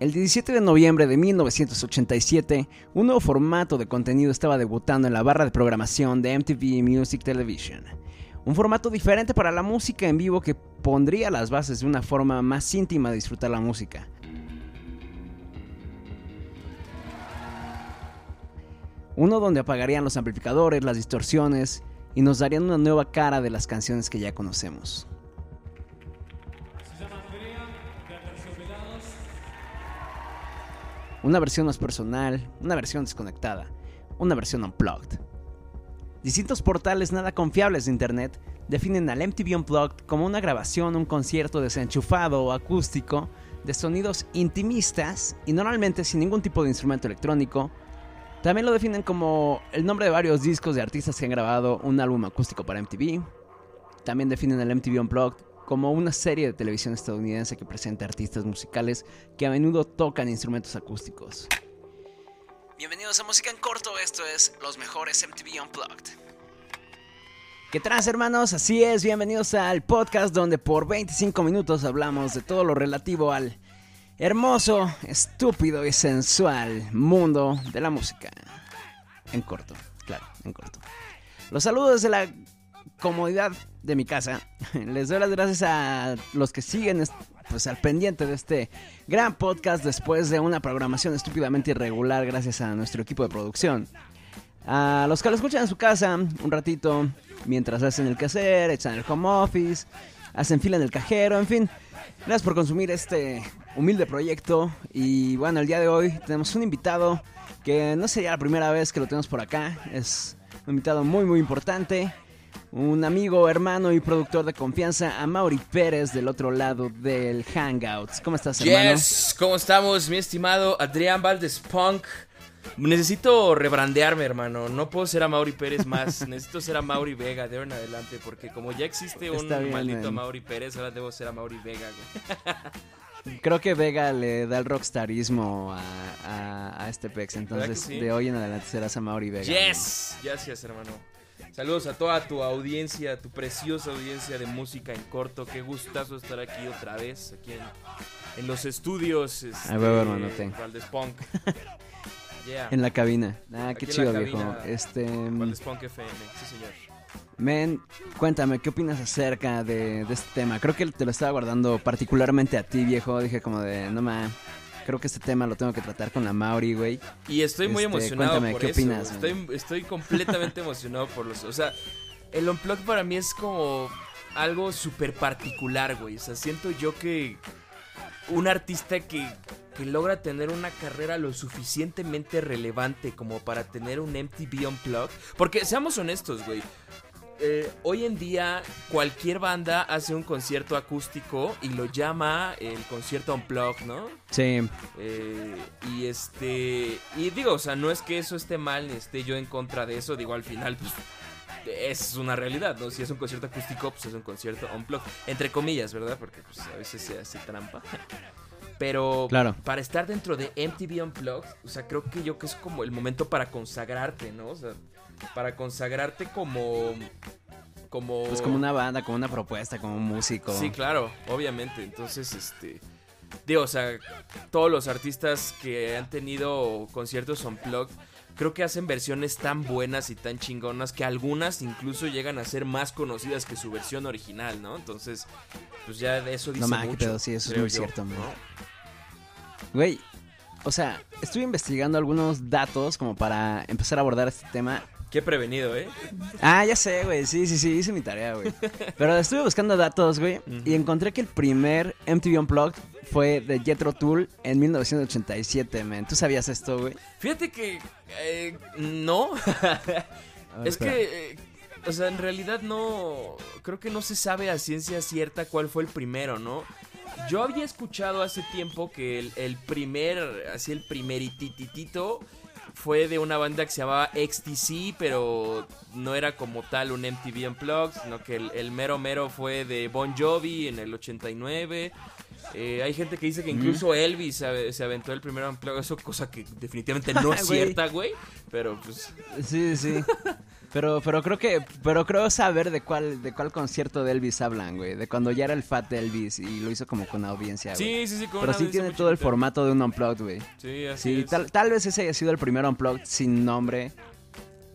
El 17 de noviembre de 1987, un nuevo formato de contenido estaba debutando en la barra de programación de MTV Music Television. Un formato diferente para la música en vivo que pondría las bases de una forma más íntima de disfrutar la música. Uno donde apagarían los amplificadores, las distorsiones y nos darían una nueva cara de las canciones que ya conocemos. Una versión más personal, una versión desconectada, una versión unplugged. Distintos portales nada confiables de internet definen al MTV Unplugged como una grabación, un concierto desenchufado o acústico de sonidos intimistas y normalmente sin ningún tipo de instrumento electrónico. También lo definen como el nombre de varios discos de artistas que han grabado un álbum acústico para MTV. También definen al MTV Unplugged como una serie de televisión estadounidense que presenta artistas musicales que a menudo tocan instrumentos acústicos. Bienvenidos a Música en Corto, esto es Los Mejores MTV Unplugged. ¿Qué tal hermanos? Así es, bienvenidos al podcast donde por 25 minutos hablamos de todo lo relativo al hermoso, estúpido y sensual mundo de la música. En corto, claro, en corto. Los saludos desde la comodidad de mi casa. Les doy las gracias a los que siguen pues, al pendiente de este gran podcast después de una programación estúpidamente irregular gracias a nuestro equipo de producción. A los que lo escuchan en su casa un ratito mientras hacen el quehacer, echan el home office, hacen fila en el cajero, en fin. Gracias por consumir este humilde proyecto. Y bueno, el día de hoy tenemos un invitado que no sería la primera vez que lo tenemos por acá. Es un invitado muy, muy importante un amigo, hermano y productor de confianza, a Mauri Pérez del otro lado del Hangouts. ¿Cómo estás, hermano? Yes, ¿cómo estamos, mi estimado Adrián Valdes Punk? Necesito rebrandearme, hermano. No puedo ser a Mauri Pérez más. Necesito ser a Mauri Vega de ahora en adelante. Porque como ya existe un maldito Mauri Pérez, ahora debo ser a Mauri Vega, Creo que Vega le da el rockstarismo a, este pex. Entonces, de hoy en adelante serás a Mauri Vega. Yes, gracias, hermano. Saludos a toda tu audiencia, tu preciosa audiencia de música en corto. Qué gustazo estar aquí otra vez, aquí en, los estudios. Este, hermano, Punk. En la cabina. Ah, qué chido, viejo. Este. Valdez Punk FM, sí, señor. Men, cuéntame, ¿qué opinas acerca de, de, este tema? Creo que te lo estaba guardando particularmente a ti, viejo. Dije como de, no mames creo que este tema lo tengo que tratar con la Mauri, güey. Y estoy muy este, emocionado por ¿qué opinas? Estoy, estoy completamente emocionado por los... O sea, el Unplugged para mí es como algo súper particular, güey. O sea, siento yo que un artista que, que logra tener una carrera lo suficientemente relevante como para tener un MTV Unplugged. Porque seamos honestos, güey. Eh, hoy en día cualquier banda hace un concierto acústico y lo llama el concierto unplugged, ¿no? Sí. Eh, y este y digo, o sea, no es que eso esté mal, ni esté yo en contra de eso, digo, al final pues es una realidad, ¿no? Si es un concierto acústico, pues es un concierto unplugged, entre comillas, ¿verdad? Porque pues a veces se hace trampa. Pero claro. para estar dentro de MTV Unplugged, o sea, creo que yo que es como el momento para consagrarte, ¿no? O sea, para consagrarte como como pues como una banda, como una propuesta, como un músico. Sí, claro, obviamente. Entonces, este digo, o sea, todos los artistas que han tenido conciertos unplugged creo que hacen versiones tan buenas y tan chingonas que algunas incluso llegan a ser más conocidas que su versión original, ¿no? Entonces, pues ya eso dice no, mucho. Pero sí, eso es muy cierto, ¿no? Güey, o sea, estuve investigando algunos datos como para empezar a abordar este tema Qué prevenido, ¿eh? Ah, ya sé, güey. Sí, sí, sí, hice mi tarea, güey. Pero estuve buscando datos, güey, y encontré que el primer MTV Unplugged fue de Jethro Tull en 1987, man. ¿Tú sabías esto, güey? Fíjate que eh, no. es que eh, o sea, en realidad no creo que no se sabe a ciencia cierta cuál fue el primero, ¿no? Yo había escuchado hace tiempo que el, el primer, así el primerititito fue de una banda que se llamaba XTC, pero no era como tal un MTV Unplugged, sino que el, mero mero fue de Bon Jovi en el 89. Eh, hay gente que dice que incluso Elvis se, aventó el primer Unplugged, eso cosa que definitivamente no es cierta, güey. Pero pues... Sí, sí. Pero, pero creo que, pero creo saber de cuál, de cuál concierto de Elvis hablan, güey. De cuando ya era el fat de Elvis y lo hizo como con audiencia, güey. Sí, sí, sí, con Pero una sí tiene todo el formato de un unplugged, güey. Sí, así Sí, es. tal, tal vez ese haya sido el primer unplugged sin nombre,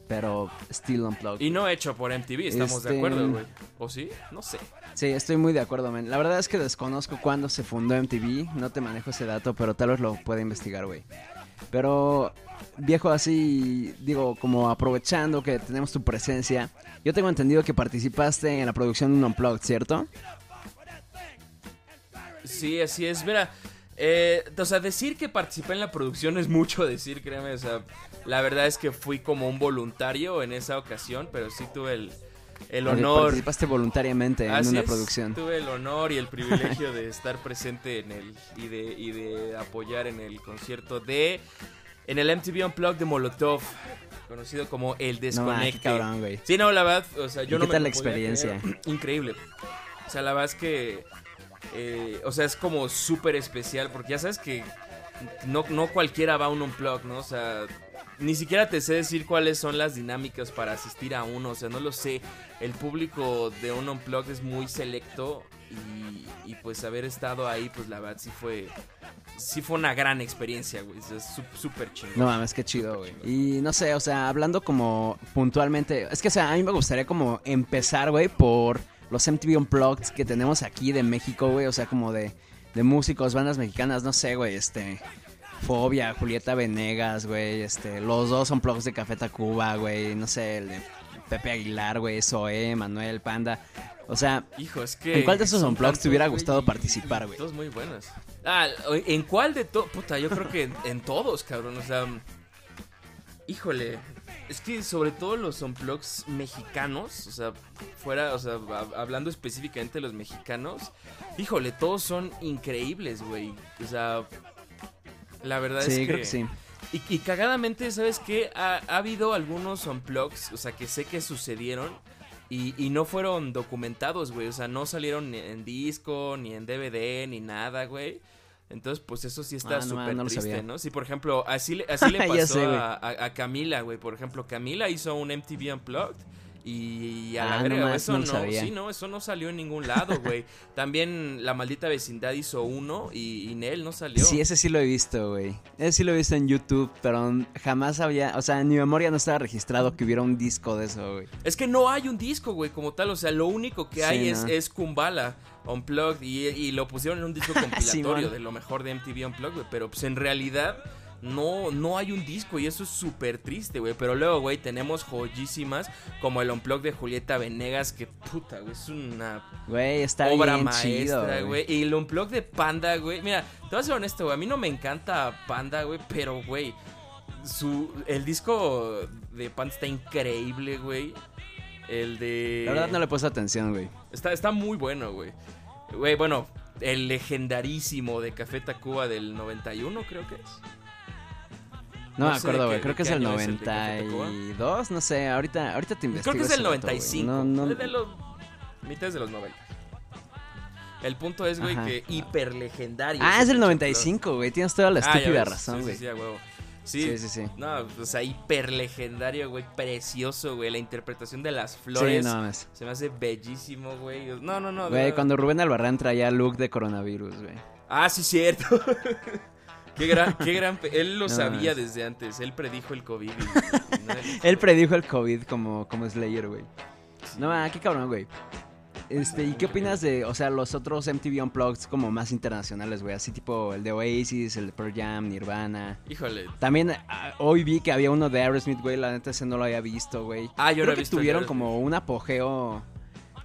pero still unplugged. Y no hecho por MTV, estamos de Este- acuerdo, güey. ¿O sí? No sé. Sí, estoy muy de acuerdo, man. La verdad es que desconozco cuándo se fundó MTV, no te manejo ese dato, pero tal vez lo pueda investigar, güey. Pero, viejo, así, digo, como aprovechando que tenemos tu presencia, yo tengo entendido que participaste en la producción de un Unplugged, ¿cierto? Sí, así es. Mira, eh, o sea, decir que participé en la producción es mucho decir, créeme. O sea, la verdad es que fui como un voluntario en esa ocasión, pero sí tuve el, el honor. Participaste voluntariamente en una es, producción. Tuve el honor y el privilegio de estar presente en el y de, y de apoyar en el concierto de en el MTV Unplugged de Molotov, conocido como El No, qué Desconecte. cabrón, güey. Sí, no, la verdad, o sea, yo ¿Y no qué me tal la experiencia? creer. Increíble. O sea, la verdad es que, eh, o sea, es como súper especial porque ya sabes que no, no cualquiera va a un unplug, ¿no? O sea, ni siquiera te sé decir cuáles son las dinámicas para asistir a uno, o sea, no lo sé. El público de un unplug es muy selecto y, y, pues haber estado ahí, pues la verdad sí fue, sí fue una gran experiencia, güey. Es sú- súper chingón. No mames, qué chido, güey. Y no sé, o sea, hablando como puntualmente, es que, o sea, a mí me gustaría como empezar, güey, por los MTV Unplugged que tenemos aquí de México, güey, o sea, como de, de músicos, bandas mexicanas, no sé, güey, este, Fobia, Julieta Venegas, güey, este, los dos Unplugged de Café Tacuba, güey, no sé, el de Pepe Aguilar, güey, Zoé, Manuel, Panda, o sea, Hijo, es que. ¿En cuál de esos son unplugs te hubiera gustado y- participar, güey? Todos muy buenos. Ah, ¿en cuál de todos? Puta, yo creo que en, en todos, cabrón. O sea. Híjole. Es que sobre todo los unplugs mexicanos, o sea, fuera, o sea, hab- hablando específicamente de los mexicanos, híjole, todos son increíbles, güey. O sea, la verdad es sí, que. creo que sí. Y, y cagadamente, ¿sabes qué? Ha, ha habido algunos unplugs, o sea, que sé que sucedieron y, y no fueron documentados, güey. O sea, no salieron ni en disco, ni en DVD, ni nada, güey. Entonces, pues eso sí está Ah, no, súper no lo triste. ¿no? Sí, por ejemplo, así, le- así le pasó sé, a, a- a Camila, güey. Por ejemplo, Camila hizo un MTV Unplugged. Y a Ah, verga, eso no sabía. sí, no, eso no salió en ningún lado, güey. También La Maldita Vecindad hizo uno y, y Nel no salió. Sí, ese sí lo he visto, güey. Ese sí lo he visto en YouTube, pero jamás había, o sea, en mi memoria no estaba registrado que hubiera un disco de eso, güey. Es que no hay un disco, güey, como tal. O sea, lo único que hay Sí, es, no. es Kumbala Unplugged y, y lo pusieron en un disco compilatorio Simón. de lo mejor de MTV Unplugged, güey. Pero pues en realidad no, no hay un disco y eso es súper triste, güey. Pero luego, güey, tenemos joyísimas como el Unplugged de Julieta Venegas, que puta, güey, es una Güey, está obra bien maestra, chido, güey. Y el Unplugged de Panda, güey. Mira, te voy a ser honesto, güey. A mí no me encanta Panda, güey, pero, güey, su, el disco de Panda está increíble, güey. El de... La verdad no le puesto atención, güey. Está, está muy bueno, güey. Güey, bueno, el legendarísimo de Café Tacuba del 91, creo que es. No, No me acuerdo, güey. Creo que es el año es el de Café Tacuba. 92, no sé. Ahorita, ahorita te investigo Creo que es güey. 95. No, no, Es de los mitades de los 90. El punto es, güey, que hiper legendario. Ah, es pinche 95, güey. Tienes toda la Ah, estúpida razón, Sí, güey. Sí, sí. Sí, Sí, sí, sí. No, o sea, hiper legendario, güey. Precioso, güey. La interpretación de las Sí, flores. no mames. Se me hace bellísimo, güey. No, no, no. Güey, cuando Rubén Albarrán traía look de coronavirus, güey. Ah, sí, cierto. qué gran, qué gran. Él lo No, sabía es- desde antes. Él predijo el COVID. y- Él predijo el COVID como, como Slayer, güey. No, ah, qué cabrón, güey. Este, ¿y qué opinas de, o sea, los otros MTV Unplugged como más internacionales, güey? Así tipo el de Oasis, el de Pearl Jam, Nirvana. Híjole. También ah, hoy vi que había uno de Aerosmith, güey, la neta ese no lo había visto, güey. Ah, yo Creo no he que visto tuvieron como un apogeo,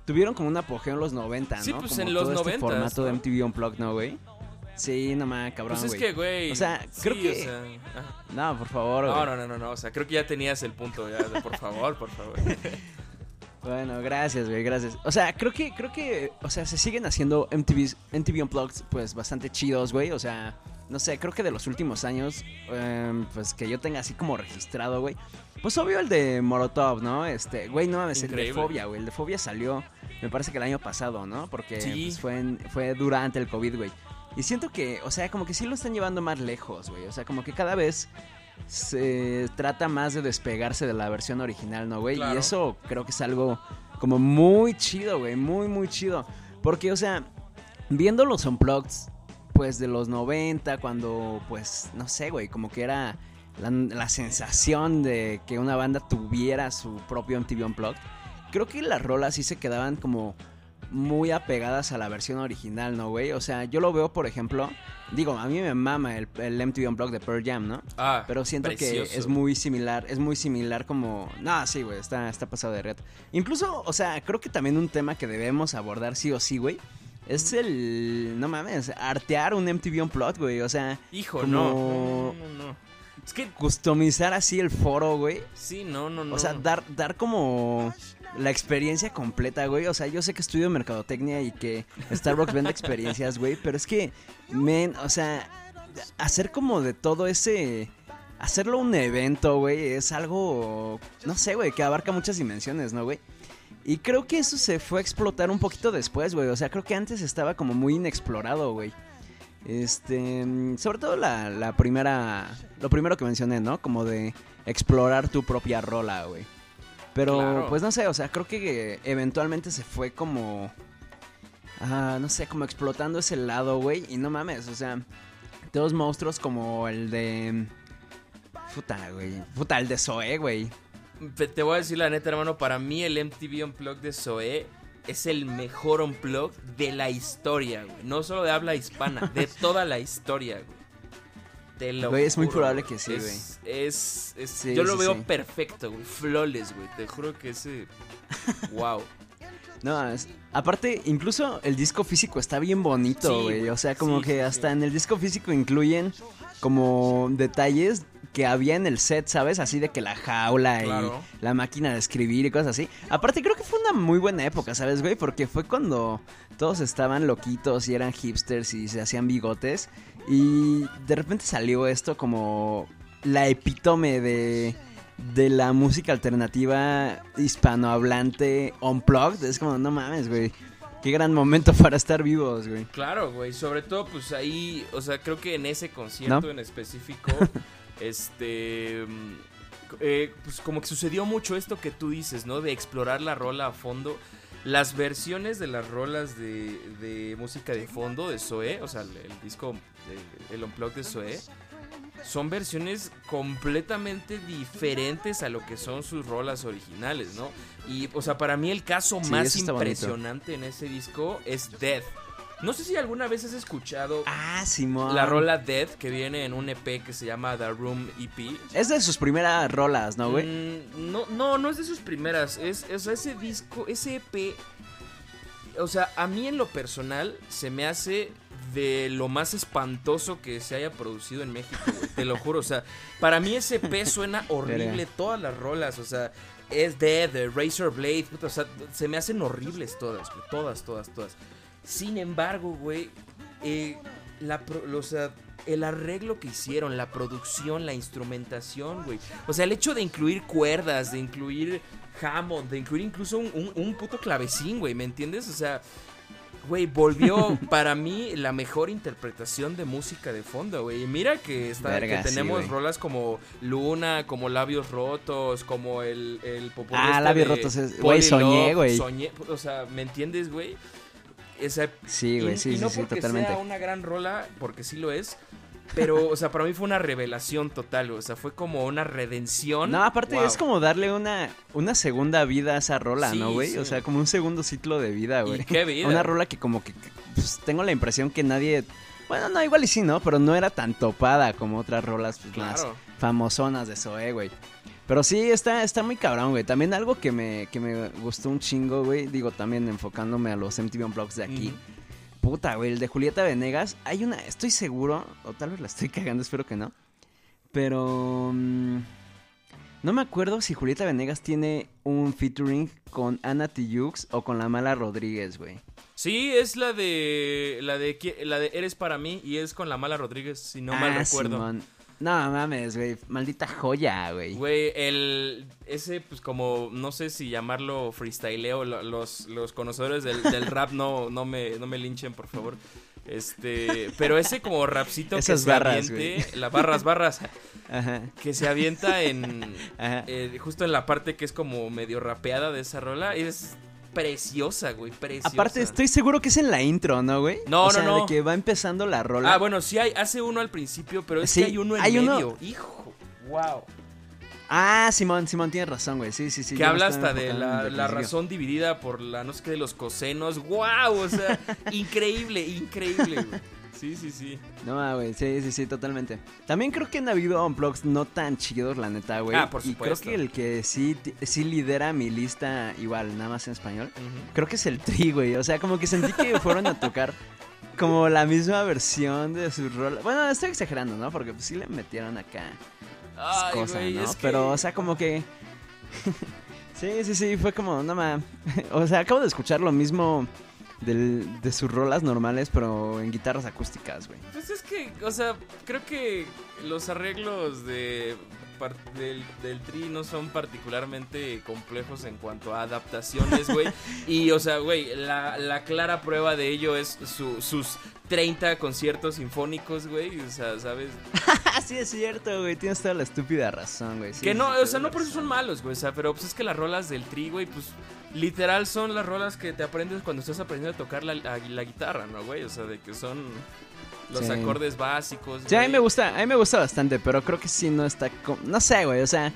tuvieron como un apogeo en los 90, ¿no? Sí, pues, Como en los todo este 90s, formato de. MTV Unplugged, ¿no, güey? Sí, no mames, cabrón, Pues es que, güey. O sea, sí, creo que- o sea, ajá. No, por favor, No, güey. no, no, no, no. O sea, creo que ya tenías el punto. Ya, de por favor, por favor. Bueno, gracias, güey, gracias. O sea, creo que, creo que, o sea, se siguen haciendo MTVs, MTV Unplugged, pues, bastante chidos, güey. O sea, no sé, creo que de los últimos años, em, pues, que yo tenga así como registrado, güey. Pues, obvio el de Molotov, ¿no? Este, güey, no mames, el de. Fobia, güey. El de Fobia salió, me parece que el año pasado, ¿no? Porque Sí. pues, fue, en- fue durante el COVID, güey. Y siento que, o sea, como que sí lo están llevando más lejos, güey. O sea, como que cada vez se trata más de despegarse de la versión original, ¿no, güey? Y eso creo que es algo como muy chido, güey, muy, muy chido. Porque, o sea, viendo los unplugged, pues de los 90, cuando, pues, no sé, güey, como que era la, sensación de que una banda tuviera su propio MTV Unplugged, creo que las rolas sí se quedaban como muy apegadas a la versión original, ¿no, güey? O sea, yo lo veo, por ejemplo, digo, a mí me mama el, el MTV Unplugged de Pearl Jam, ¿no? Ah, Pero siento que es muy similar, es muy similar como... No, sí, güey, está, está pasado de red. Incluso, o sea, creo que también un tema que debemos abordar sí o sí, güey, es el. No mames, artear un MTV Unplugged, güey. O sea. Hijo, no. No, no, Es que. Customizar así el foro, güey. Sí, no, no, no. O sea, dar, dar como. La experiencia completa, güey. O sea, yo sé que estudio mercadotecnia y que Starbucks vende experiencias, güey. Pero es que, men, o sea, hacer como de todo ese. Hacerlo un evento, güey, es algo. No sé, güey, que abarca muchas dimensiones, ¿no, güey? Y creo que eso se fue a explotar un poquito después, güey. O sea, creo que antes estaba como muy inexplorado, güey. Este, sobre todo la, primera, lo primero que mencioné, ¿no? Como de explorar tu propia rola, güey. Pero, pues no sé, o sea, creo que eventualmente se fue como, ah, no sé, como explotando ese lado, güey. Y no mames, o sea, todos monstruos como el de, puta, güey, puta, el de Zoe, güey. Te voy a decir la neta, hermano, para mí el MTV Unplugged de Zoe es el mejor Unplugged de la historia, güey. No solo de habla hispana, de toda la historia, güey. Te lo güey, es muy probable que sí, güey. Es, es, yo lo veo perfecto, güey. Flawless, güey. Te juro que ese... wow. No, es, aparte, incluso el disco físico está bien bonito, güey. o sea, como que hasta en el disco físico incluyen como detalles que había en el set, ¿sabes? Así de que la jaula y la máquina de escribir y cosas así. Aparte, creo que fue una muy buena época, ¿sabes, güey? Porque fue cuando todos estaban loquitos y eran hipsters y se hacían bigotes. Y de repente salió esto como la epítome de, de la música alternativa hispanohablante unplugged. Es como, no mames, güey. Qué gran momento para estar vivos, güey. Claro, güey. Sobre todo, pues ahí, o sea, creo que en ese concierto en específico Este. Mm, eh, pues como que sucedió mucho esto que tú dices, ¿no? De explorar la rola a fondo. Las versiones de las rolas de, música de fondo de Zoe, o sea, el, disco, el, Unplugged de Zoe, son versiones completamente diferentes a lo que son sus rolas originales, ¿no? Y, o sea, para mí el caso más impresionante en ese disco es Death no sé si alguna vez has escuchado ah, la rola Dead que viene en un EP que se llama The Room EP. Es de sus primeras rolas, ¿no, güey? Mm, no, no, no es de sus primeras. Es, o sea, ese disco, ese EP. O sea, a mí en lo personal se me hace de lo más espantoso que se haya producido en México, güey. Te lo juro. O sea, para mí ese EP suena horrible. todas las rolas, o sea, es Dead, Razor Blade, o sea, se me hacen horribles todas, Todas, todas, todas. Sin embargo, güey, eh, la, o sea, el arreglo que hicieron, la producción, la instrumentación, güey. O sea, el hecho de incluir cuerdas, de incluir Hammond, de incluir incluso un, puto clavecín, güey, ¿me entiendes? O sea, güey, volvió para mí la mejor interpretación de música de fondo, güey. Y mira que, está, que tenemos rolas como Luna, como Labios Rotos, como el, el Ah, este Labios Rotos, güey, soñé, güey. Soñé, o sea, ¿me entiendes, güey? sí, güey, sí, y no sí, porque totalmente. Sea una gran rola, porque sí lo es. Pero, o sea, para mí fue una revelación total, o sea, fue como una redención. No, aparte es como darle una, una segunda vida a esa rola, ¿no, güey? O sea, como un segundo ciclo de vida, güey. qué vida? Una rola que como que pues, tengo la impresión que nadie... Bueno, no, igual y sí, ¿no? Pero no era tan topada como otras rolas pues, más famosonas de Zoe, güey. Pero sí, está, está muy cabrón, güey. También algo que me, que me gustó un chingo, güey. Digo, también enfocándome a los MTV Unplugged de aquí. Puta, güey, el de Julieta Venegas. Hay una, estoy seguro, o tal vez la estoy cagando, espero que no. Pero... Mm, no me acuerdo si Julieta Venegas tiene un featuring con Ana Tijoux o con la mala Rodríguez, güey. Sí, es la de la de la de Eres para mí y es con la mala Rodríguez, si no mal ah, recuerdo. No mames, güey. Maldita joya, güey. Güey, el. Ese, pues como. No sé si llamarlo freestyleo. Los, los conocedores del, rap no, no, me, no me linchen, por favor. Este. Pero ese como rapcito Esas que barras, se Las barras, barras. Ajá. que se avienta en Ajá. eh, justo en la parte que es como medio rapeada de esa rola. Es preciosa, güey, preciosa. Aparte, estoy seguro que es en la intro, ¿no, güey? No, o no, sea, no. de que va empezando la rola. Ah, bueno, sí hay, hace uno al principio, pero es Sí, que hay uno en hay uno- medio. Hijo, wow. Ah, Simón, Simón, tienes razón, güey. Sí, sí, sí. que habla hasta de la, la razón dividida por la no sé qué de los cosenos. ¡Wow! O sea, increíble, increíble, güey. Sí, sí, sí. No, güey, sí, sí, sí, totalmente. También creo que han habido unplugs no tan chidos, la neta, güey. Ah, por Y creo supuesto. que el que sí, sí lidera mi lista, igual, nada más en español, creo que es el Tri, güey. O sea, como que sentí que fueron a tocar como la misma versión de su rol. Bueno, estoy exagerando, ¿no? Porque pues sí le metieron acá Ay, cosas, güey, ¿no? es que- Pero, o sea, como que... sí, sí, sí, fue como, no ma... o sea, acabo de escuchar lo mismo del- de sus rolas normales, pero en guitarras acústicas, güey. Pues es que, o sea, creo que los arreglos de del, del Tri no son particularmente complejos en cuanto a adaptaciones, güey. y, o sea, güey, la, la clara prueba de ello es su- sus 30 conciertos sinfónicos, güey. O sea, ¿sabes? Sí, es cierto, güey. Tienes toda la estúpida razón, güey. Sí, que no, o sea, no por eso son malos, güey. O sea, pero pues es que las rolas del Tri, güey, pues literal son las rolas que te aprendes cuando estás aprendiendo a tocar la, la- la guitarra, ¿no, güey? O sea, de que son los Sí. acordes básicos. Sí, a mí me gusta, a mí me gusta bastante, pero creo que sí no está... No sé, güey, o sea...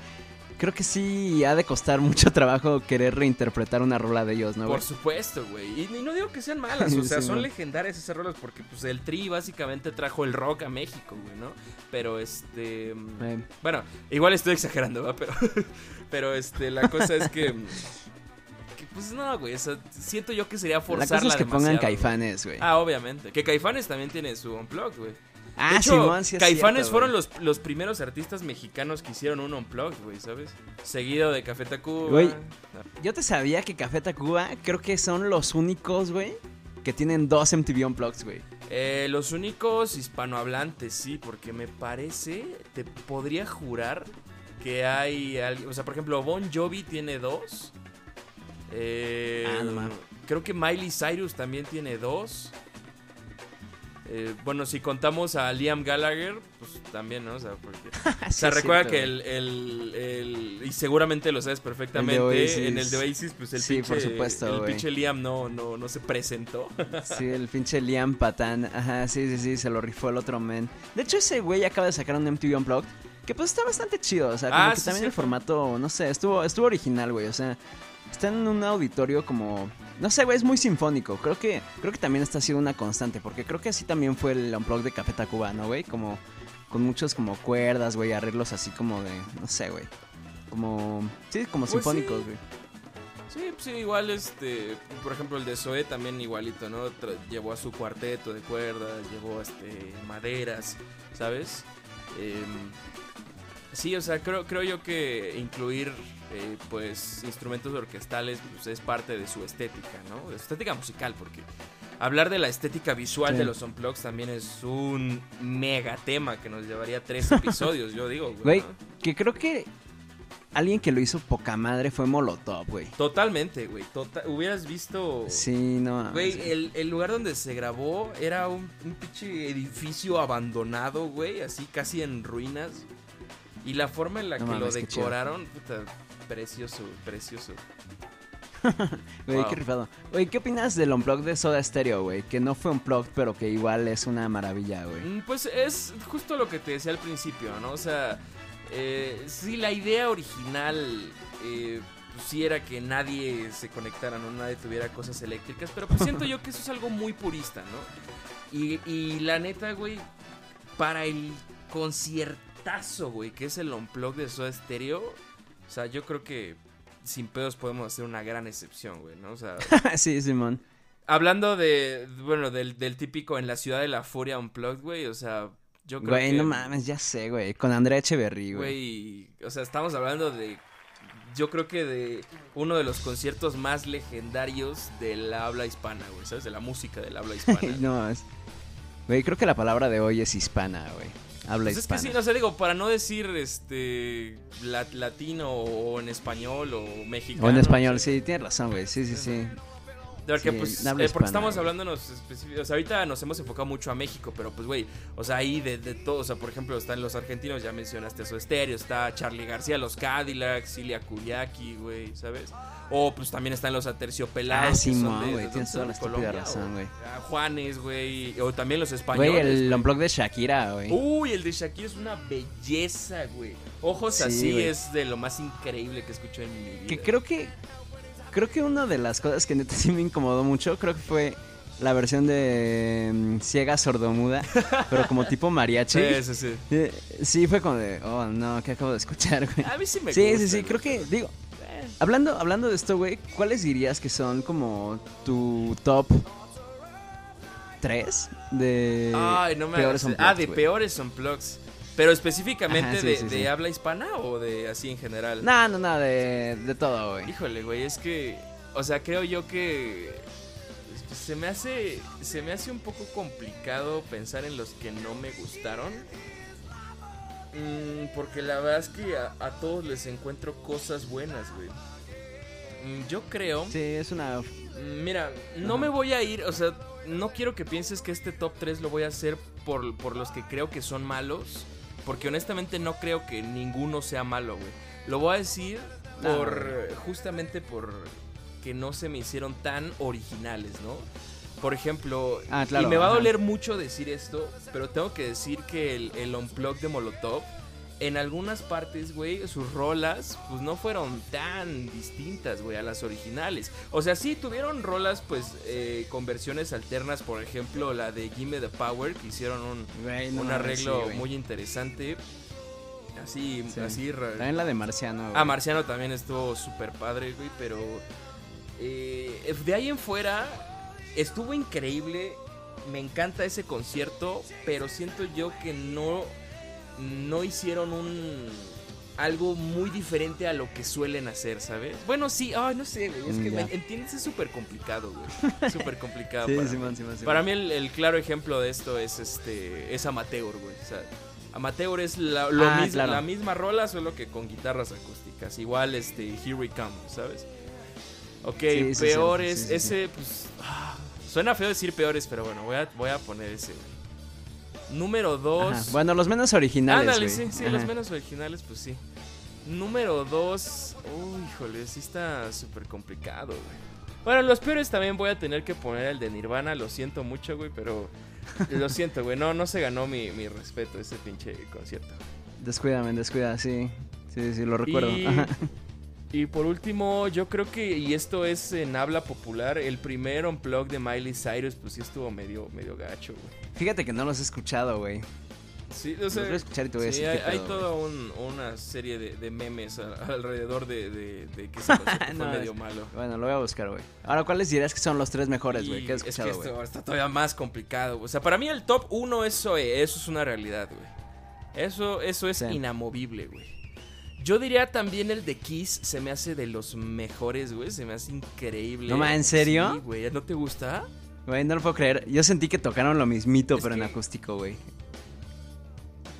Creo que sí ha de costar mucho trabajo querer reinterpretar una rola de ellos, ¿no, güey? Por supuesto, güey. Y, y no digo que sean malas, o sea, Sí, son no. legendarias esas rolas porque pues el Tri básicamente trajo el rock a México, güey, ¿no? Pero este mm, Eh, bueno, igual estoy exagerando, ¿va? Pero pero este la cosa es que, pues no, güey, o sea, siento yo que sería la forzarla cosa es que pongan demasiado, caifanes, güey. Ah, obviamente. Que Caifanes también tiene su unplugged, güey. Ah, de hecho, Simón, sí es Caifanes cierto, fueron los, los primeros artistas mexicanos que hicieron un unplugged, güey, ¿sabes? Seguido de Café Tacuba. Güey. Yo te sabía que Café Tacuba creo que son los únicos, güey, que tienen dos MTV Unplugged, güey. Eh, los únicos hispanohablantes, sí, porque me parece, te podría jurar que hay alguien, o sea, por ejemplo, Bon Jovi tiene dos. Eh, Ah, no mames. creo que Miley Cyrus también tiene dos. Eh, bueno, si contamos a Liam Gallagher, pues también, ¿no? O sea, porque... O sea, recuerda que el, el- el- Y seguramente lo sabes perfectamente. En el de Oasis, pues el Sí, pinche... por supuesto, El güey. pinche Liam no, no, no se presentó. Sí, el pinche Liam Patán. Ajá, sí, sí, sí, se lo rifó el otro men. De hecho, ese güey acaba de sacar un MTV Unplugged. Que pues está bastante chido. O sea, como Ah, que sí, también el formato, no sé, estuvo, estuvo original, güey. O sea, está en un auditorio como. No sé, güey, es muy sinfónico. Creo que, creo que también está siendo una constante. Porque creo que así también fue el Unplugged de Café Tacuba, ¿no, güey? Como. Con muchos como cuerdas, güey, arreglos así como de. No sé, güey. Como. Sí, como Pues sinfónicos, güey. Sí, pues sí, igual este, por ejemplo el de Zoé también igualito, ¿no? Tra- llevó a su cuarteto de cuerdas, llevó este maderas, ¿sabes? Em, sí, o sea, creo, creo yo que incluir eh, pues instrumentos orquestales pues, es parte de su estética, ¿no? De su estética musical, porque hablar de la estética visual Sí. de los unplugs también es un mega tema que nos llevaría tres episodios, yo digo, güey. Güey, ¿no? que creo que. Alguien que lo hizo poca madre fue Molotov, güey. Totalmente, güey. tota- hubieras visto... Sí, no. Güey, sí. el, el lugar donde se grabó era un, un pinche edificio abandonado, güey, así casi en ruinas. Y la forma en la No que lo mames, decoraron, puta, precioso, precioso. Güey, Wow. qué rifado. Güey, ¿qué opinas del unplug de Soda Stereo, güey? Que no fue unplug, pero que igual es una maravilla, güey. Mm, Pues es justo lo que te decía al principio, ¿no? O sea, eh, sí, la idea original eh, pues sí era que nadie se conectara, ¿no? Nadie tuviera cosas eléctricas, pero pues siento yo que eso es algo muy purista, ¿no? Y, y la neta, güey, para el conciertazo, güey, que es el unplug de Soda Stereo, o sea, yo creo que sin pedos podemos hacer una gran excepción, güey, ¿no? O sea, sí, Simón. hablando de, bueno, del, del típico en la ciudad de la furia unplugged, güey, o sea, yo creo Güey, que... no mames, ya sé, güey. Con Andrea Echeverry, güey. Güey, o sea, estamos hablando de. Yo creo que de uno de los conciertos más legendarios del habla hispana, güey, ¿sabes? De la música del habla hispana. no mames. Güey, creo que la palabra de hoy es hispana, güey. Habla Pues es que hispana. sí, no sé, digo, para no decir este la- latino o en español o mexicano. o en español, sea, sí, tienes razón, güey. Sí, sí, sí. Porque, pues, eh, porque estamos hablándonos específicos. O sea, ahorita nos hemos enfocado mucho a México, pero pues, güey, o sea, ahí de, de todo. O sea, por ejemplo, están los argentinos, ya mencionaste su estéreo. Está Charlie García, los Cadillacs, Cilia Kuyaki, güey, ¿sabes? O pues también están los aterciopelados. Ah, sí, güey, tienes toda la razón, güey. Juanes, güey. O también los españoles. Güey, el unplug de Shakira, güey. Uy, el de Shakira es una belleza, güey. Ojos así es de lo más increíble que escucho en mi vida. Que creo que. Creo que una de las cosas que neta sí me incomodó mucho, creo que fue la versión de mm, ciega sordomuda, pero como tipo mariachi. Sí, sí, sí. Eh, sí, fue como de, oh no, ¿qué acabo de escuchar, güey? A mí sí me Sí, sí, sí, creo que, digo, Hablando, hablando de esto, güey, ¿cuáles dirías que son como tu top 3 de Ay, no me peores Ah, de peores unplugs. Pero específicamente de, habla hispana o de así en general? No, no, no, de, de todo, güey. Híjole, güey, es que, o sea, creo yo que se me hace, se me hace un poco complicado pensar en los que no me gustaron. Mm, porque la verdad es que a, todos les encuentro cosas buenas, güey. Mm, yo creo. Sí, es una. Mira, no me voy a ir, o sea, no quiero que pienses que este top 3 lo voy a hacer por, por los que creo que son malos. Porque honestamente no creo que ninguno sea malo, güey. Lo voy a decir por. justamente por que no se me hicieron tan originales, ¿no? Por ejemplo, ah, y me va a doler mucho decir esto, pero tengo que decir que el, el unplug de Molotov, en algunas partes, güey, sus rolas, pues no fueron tan distintas, güey, a las originales. O sea, sí tuvieron rolas, pues, eh, con versiones alternas, por ejemplo, la de Gimme the Power, que hicieron un, un arreglo muy interesante. Así, así. También la de Marciano. Ah, Marciano también estuvo súper padre, güey, pero. Eh, de ahí en fuera, estuvo increíble. Me encanta ese concierto, pero siento yo que no, no hicieron un algo muy diferente a lo que suelen hacer, ¿sabes? Bueno, sí, ay, no sé, güey. Es que, me, ¿entiendes? Es súper complicado, güey. Súper complicado. sí, para, sí, mí. Sí, sí, para mí el, claro ejemplo de esto es este es Amateur, güey. O sea, Amateur es la, lo ah, la misma rola, solo que con guitarras acústicas. Igual este Here We Come, ¿sabes? Ok, peores. ese, pues. Ah, Suena feo decir peores, pero bueno, voy a, voy a poner ese. Número 2. Bueno, los menos originales. Ándale, sí, sí, los menos originales, pues sí. Número 2. Uy, híjole, sí está súper complicado, güey. Bueno, los peores también voy a tener que poner el de Nirvana. Lo siento mucho, güey, pero. lo siento, güey. No, no se ganó mi, mi respeto ese pinche concierto. Descuídame, descuida, sí. Sí, sí, lo recuerdo. Y por último, yo creo que, y esto es en habla popular, el primer unplug de Miley Cyrus, pues sí estuvo medio, medio gacho, güey. Fíjate que no los he escuchado, güey. Sí, o sea, escuchar y te voy a decir hay, hay toda una serie de, memes alrededor de, que ese fue medio malo. Bueno, lo voy a buscar, güey. Ahora, ¿cuáles dirías que son los tres mejores, güey? Es que esto está todavía más complicado. O sea, para mí el top uno es Zoe. Eso es una realidad, güey. Eso, eso es inamovible, güey. Yo diría también el de Kiss se me hace de los mejores, güey. Se me hace increíble. ¿No, ¿en serio? Sí, güey. ¿No te gusta? Güey, no lo puedo creer. Yo sentí que tocaron lo mismito, pero en acústico, güey.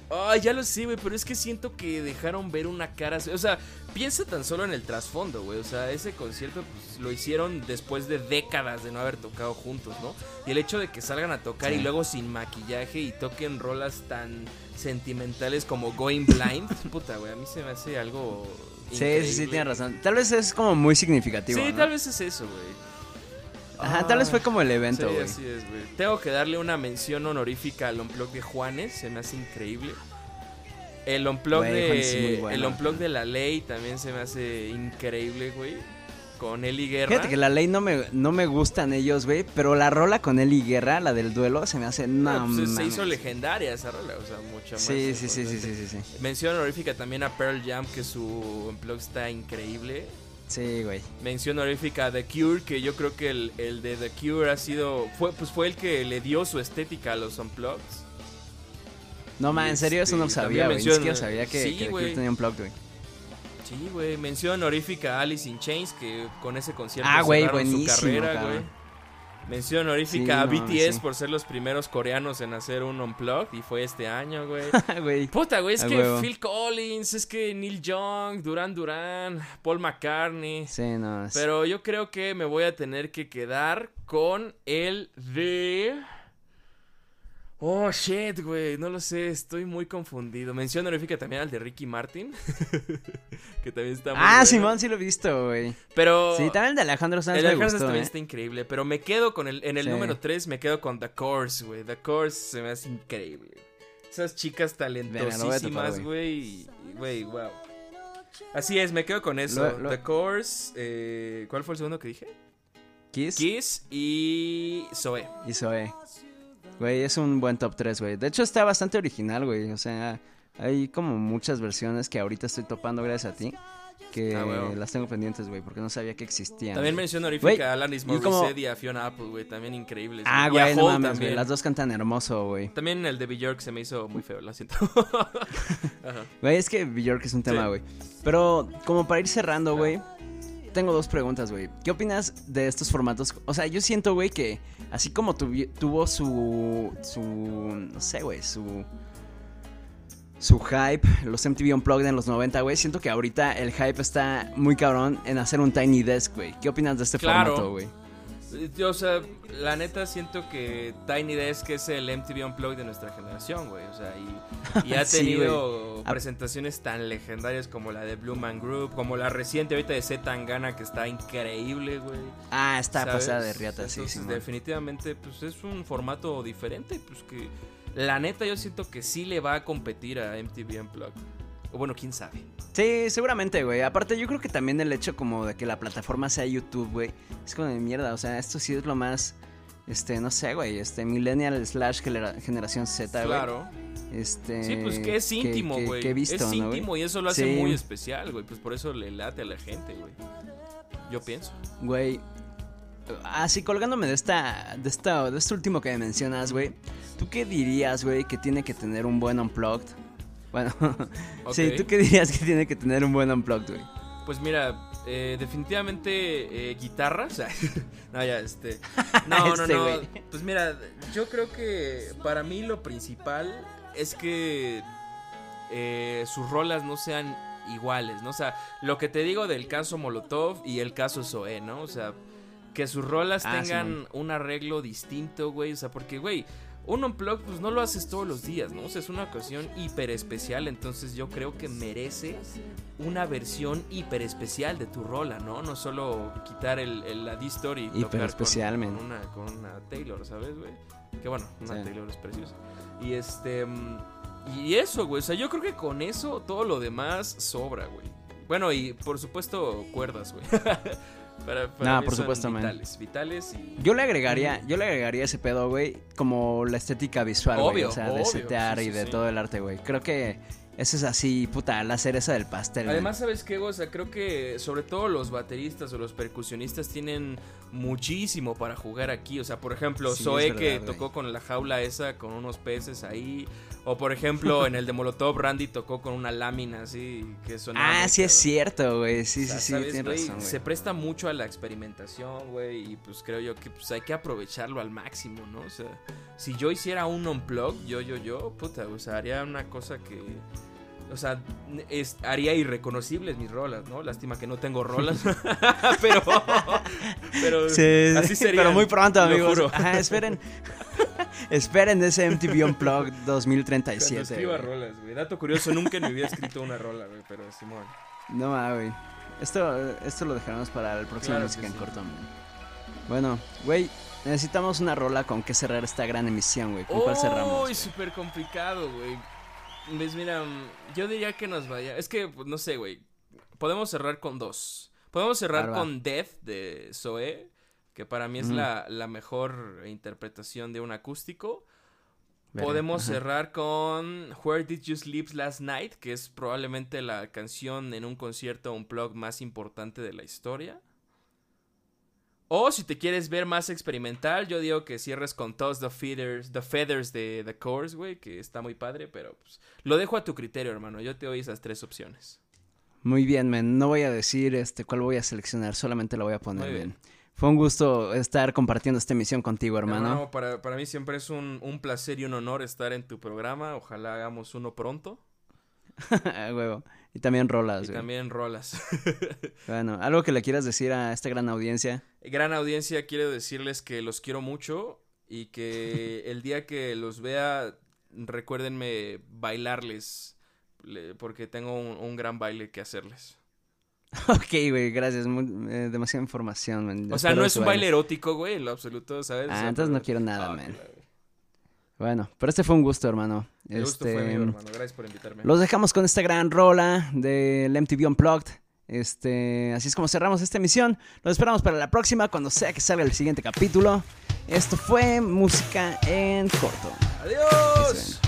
Ay, ya lo sé, güey, pero es que siento que dejaron ver una cara. O sea, piensa tan solo en el trasfondo, güey. O sea, ese concierto pues, lo hicieron después de décadas de no haber tocado juntos, ¿no? Y el hecho de que salgan a tocar y luego sin maquillaje y toquen rolas tan sentimentales como Going Blind, puta, güey, a mí se me hace algo. Sí, sí, sí, tiene razón. Tal vez es como muy significativo. Sí, tal vez es eso, güey. Ajá, tal vez fue como el evento, güey. Sí, así es, güey. Tengo que darle una mención honorífica al Unplug de Juanes, se me hace increíble. El Unplug de el unplug de la ley también se me hace increíble, güey. Con Eli Guerra. Fíjate que la ley no me, no me gustan ellos, güey. Pero la rola con Eli Guerra, la del duelo, se me hace. No, pues, se hizo legendaria esa rola, o sea, mucho más. Sí, sí, sí, sí, sí, sí, Mención honorífica también a Pearl Jam, que su unplug está increíble. Sí, güey. Mención honorífica a The Cure, que yo creo que el, el, de The Cure ha sido. Fue, pues fue el que le dio su estética a los Unplugged. No, man, en serio, eso no este, sabía, güey. Ni siquiera sabía que, sí, que The Cure tenía Unplugged, güey. Sí, güey. Mención honorífica a Alice in Chains, que con ese concierto ah, güey, buenísimo, su carrera, güey. Mención honorífica a BTS por ser los primeros coreanos en hacer un Unplugged y fue este año, güey. Puta, güey, es que Phil Collins, es que Neil Young, Duran Duran, Paul McCartney. Sí, no. Pero yo creo que me voy a tener que quedar con el de... Oh, shit, güey, no lo sé, estoy muy confundido. Mención honorífica también al de Ricky Martin, que también está muy Ah, Simón sí lo he visto, güey. Pero... Sí, también el de Alejandro Sanz El de Alejandro Sanz también ¿eh? está increíble, pero me quedo con el... En el número 3 me quedo con The Course, güey. The Course se me hace increíble. Esas chicas talentosísimas, güey. Güey, wow. Así es, me quedo con eso. The Course, eh, ¿cuál fue el segundo que dije? Kiss. Kiss y Zoe. Y Zoe. Güey, es un buen top 3, güey. De hecho, está bastante original, güey. O sea, hay como muchas versiones que ahorita estoy topando gracias a ti. Que ah, las tengo pendientes, güey, porque no sabía que existían. También menciono honorífica a Alanis Morissette y a Fiona Apple, güey. También increíbles. Ah, güey, no mames, güey. Las dos cantan hermoso, güey. También el de Bjork se me hizo muy feo, lo siento. Güey, es que Bjork es un tema, güey. Pero como para ir cerrando, güey tengo dos preguntas, güey. ¿Qué opinas de estos formatos? O sea, yo siento, güey, que así como tuvo su. su. no sé, güey, su. Su hype, los MTV Unplugged en los 90, güey. Siento que ahorita el hype está muy cabrón en hacer un Tiny Desk, güey. ¿Qué opinas de este formato, güey? Yo, o sea, la neta siento que Tiny Desk es el MTV Unplugged de nuestra generación, güey. O sea, y, ha tenido presentaciones tan legendarias como la de Blue Man Group, como la reciente ahorita de Z Tangana, que está increíble, güey. Ah, está pasada de riata, sí, sí. Definitivamente, pues es un formato diferente, pues que la neta yo siento que sí le va a competir a MTV Unplugged. O bueno, quién sabe. Sí, seguramente, güey. Aparte, yo creo que también el hecho como de que la plataforma sea YouTube, güey, es como de mierda. O sea, esto sí es lo más, este, no sé, güey, este, millennial slash generación Z, güey. Claro. Este, sí, pues que es íntimo, güey. es íntimo y eso lo hace muy especial, güey. Pues por eso le late a la gente, güey. Yo pienso. Güey, así colgándome de esta, de esta, de este último que me mencionas, güey. ¿Tú qué dirías, güey, que tiene que tener un buen unplugged? Bueno, sí, ¿tú qué dirías que tiene que tener un buen unplugged, güey? Pues mira, eh, definitivamente eh, guitarra, o sea, no, ya, este, no, no, este no, pues mira, yo creo que para mí lo principal es que eh, sus rolas no sean iguales, ¿no? O sea, lo que te digo del caso Molotov y el caso Zoé, ¿no? O sea, que sus rolas ah, tengan un arreglo distinto, güey, o sea, porque, güey, un unplug pues no lo haces todos los días, ¿no? O sea, es una ocasión hiper especial, entonces yo creo que merece una versión hiper especial de tu rola, ¿no? No solo quitar el, la D-Story y tocar con, una, con una Taylor, ¿sabes, güey? Que bueno, una Taylor es preciosa. Y este... Mm, y eso, güey, o sea, yo creo que con eso todo lo demás sobra, güey. Bueno, y por supuesto cuerdas, güey. no, por supuesto, vitales, vitales Yo le agregaría, yo le agregaría ese pedo, güey, como la estética visual, güey, o sea, de setear y de todo el arte, güey. Creo que eso es así, puta, la cereza del pastel. Además, ¿sabes qué? O sea, creo que sobre todo los bateristas o los percusionistas tienen muchísimo para jugar aquí. O sea, por ejemplo, Zoe que tocó con la jaula esa, con unos peces ahí. O por ejemplo, en el de Molotov, Randy tocó con una lámina así que sonaba. Ah, sí es cierto, güey. Sí, sí, sí, tienes razón, Se presta mucho a la experimentación, güey. Y pues creo yo que pues hay que aprovecharlo al máximo, ¿no? O sea, si yo hiciera un unplug, yo, yo, yo, puta, o sea, haría una cosa que o sea, es, haría irreconocibles mis rolas, ¿no? Lástima que no tengo rolas. pero. Pero. Sí, así sería. Pero muy pronto, amigos. Ajá, esperen. esperen ese MTV Unplugged 2037. Cuando escriba rolas, güey. Dato curioso, nunca en mi vida he escrito una rola, güey. Pero Simón. No mames, güey. Esto, esto lo dejaremos para el próximo música en corto, Bueno, güey. Necesitamos una rola con que cerrar esta gran emisión, güey. ¿Con cuál cerramos? Uy, súper complicado, güey. Pues mira, yo diría que nos vaya. Es que, no sé, güey. Podemos cerrar con dos. Podemos cerrar con Death de Zoe, que para mí es la, mejor interpretación de un acústico. Podemos cerrar con Where Did You Sleep Last Night, que es probablemente la canción en un concierto un blog más importante de la historia. O si te quieres ver más experimental, yo digo que cierres con Toss the Feathers, the feathers de The Course, güey, que está muy padre, pero pues, lo dejo a tu criterio, hermano. Yo te doy esas tres opciones. Muy bien, men. No voy a decir este cuál voy a seleccionar, solamente lo voy a poner bien. Fue un gusto estar compartiendo esta emisión contigo, hermano. para, para, mí siempre es un, un, placer y un honor estar en tu programa. Ojalá hagamos uno pronto. Huevo. Y también rolas. Y también rolas. bueno, algo que le quieras decir a esta gran audiencia. Gran audiencia, quiero decirles que los quiero mucho y que el día que los vea, recuérdenme bailarles, porque tengo un, gran baile que hacerles. Ok, güey, gracias. Eh, demasiada información, O sea, no es un baile erótico, güey, en lo absoluto, ¿sabes? Ah, entonces no quiero nada, ah, man. Bueno, pero este fue un gusto, hermano. El gusto fue mío, hermano. Gracias por invitarme. Los dejamos con esta gran rola del MTV Unplugged. Este, así es como cerramos esta emisión. Los esperamos para la próxima, cuando sea que salga el siguiente capítulo. Esto fue Música en Corto. Adiós.